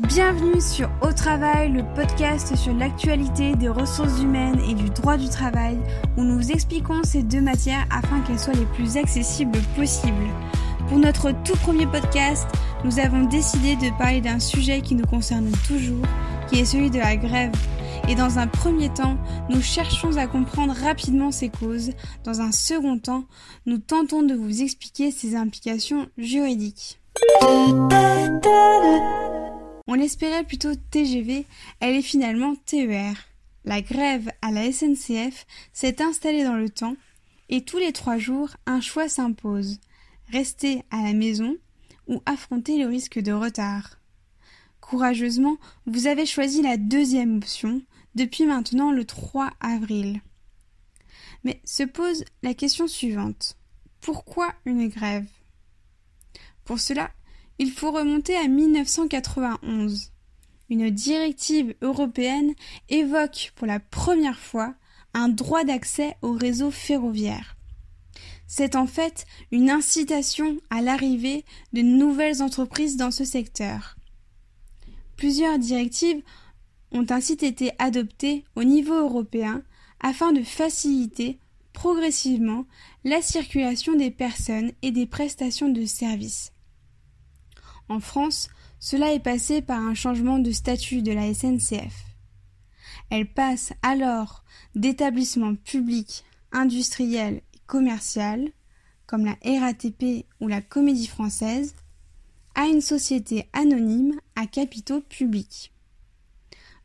Bienvenue sur Au Travail, le podcast sur l'actualité des ressources humaines et du droit du travail, où nous expliquons ces deux matières afin qu'elles soient les plus accessibles possibles. Pour notre tout premier podcast, nous avons décidé de parler d'un sujet qui nous concerne toujours, qui est celui de la grève. Et dans un premier temps, nous cherchons à comprendre rapidement ses causes. Dans un second temps, nous tentons de vous expliquer ses implications juridiques. On l'espérait plutôt TGV, elle est finalement TER. La grève à la SNCF s'est installée dans le temps et tous les trois jours, un choix s'impose. Rester à la maison ou affronter le risque de retard. Courageusement, vous avez choisi la deuxième option depuis maintenant le 3 avril. Mais se pose la question suivante. Pourquoi une grève? Pour cela, il faut remonter à 1991. Une directive européenne évoque pour la première fois un droit d'accès au réseau ferroviaire. C'est en fait une incitation à l'arrivée de nouvelles entreprises dans ce secteur. Plusieurs directives ont ainsi été adoptées au niveau européen afin de faciliter progressivement la circulation des personnes et des prestations de services. En France, cela est passé par un changement de statut de la SNCF. Elle passe alors d'établissement public, industriel et commercial, comme la RATP ou la Comédie Française, à une société anonyme à capitaux publics.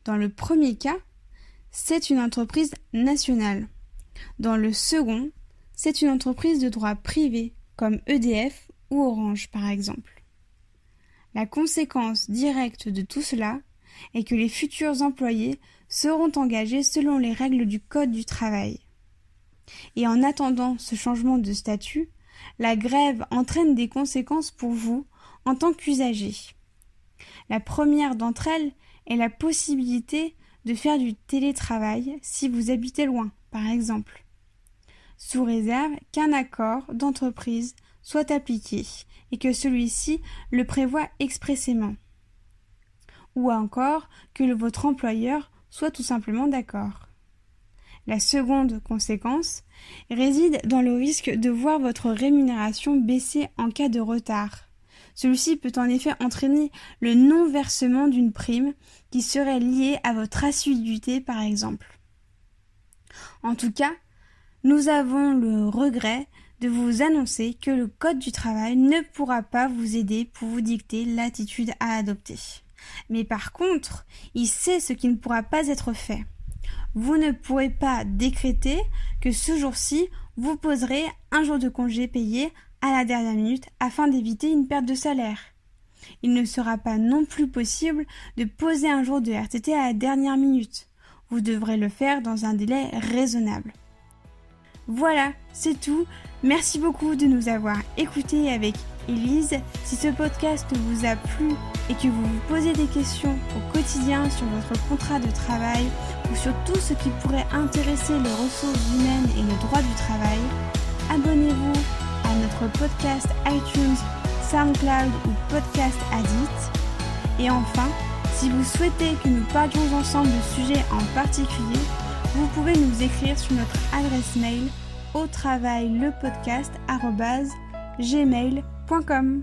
Dans le premier cas, c'est une entreprise nationale. Dans le second, c'est une entreprise de droit privé, comme EDF ou Orange par exemple. La conséquence directe de tout cela est que les futurs employés seront engagés selon les règles du Code du travail. Et en attendant ce changement de statut, la grève entraîne des conséquences pour vous en tant qu'usager. La première d'entre elles est la possibilité de faire du télétravail si vous habitez loin, par exemple, sous réserve qu'un accord d'entreprise soit appliqué et que celui-ci le prévoit expressément. Ou encore que votre employeur soit tout simplement d'accord. La seconde conséquence réside dans le risque de voir votre rémunération baisser en cas de retard. Celui-ci peut en effet entraîner le non-versement d'une prime qui serait liée à votre assiduité par exemple. En tout cas, nous avons le regret de vous annoncer que le Code du travail ne pourra pas vous aider pour vous dicter l'attitude à adopter. Mais par contre, il sait ce qui ne pourra pas être fait. Vous ne pourrez pas décréter que ce jour-ci, vous poserez un jour de congé payé à la dernière minute afin d'éviter une perte de salaire. Il ne sera pas non plus possible de poser un jour de RTT à la dernière minute. Vous devrez le faire dans un délai raisonnable. Voilà, c'est tout. Merci beaucoup de nous avoir écoutés avec Elise. Si ce podcast vous a plu et que vous vous posez des questions au quotidien sur votre contrat de travail ou sur tout ce qui pourrait intéresser les ressources humaines et le droit du travail, abonnez-vous à notre podcast iTunes, SoundCloud ou Podcast Addict. Et enfin, si vous souhaitez que nous parlions ensemble de sujets en particulier, vous pouvez nous écrire sur notre adresse mail au travail le podcast gmail.com.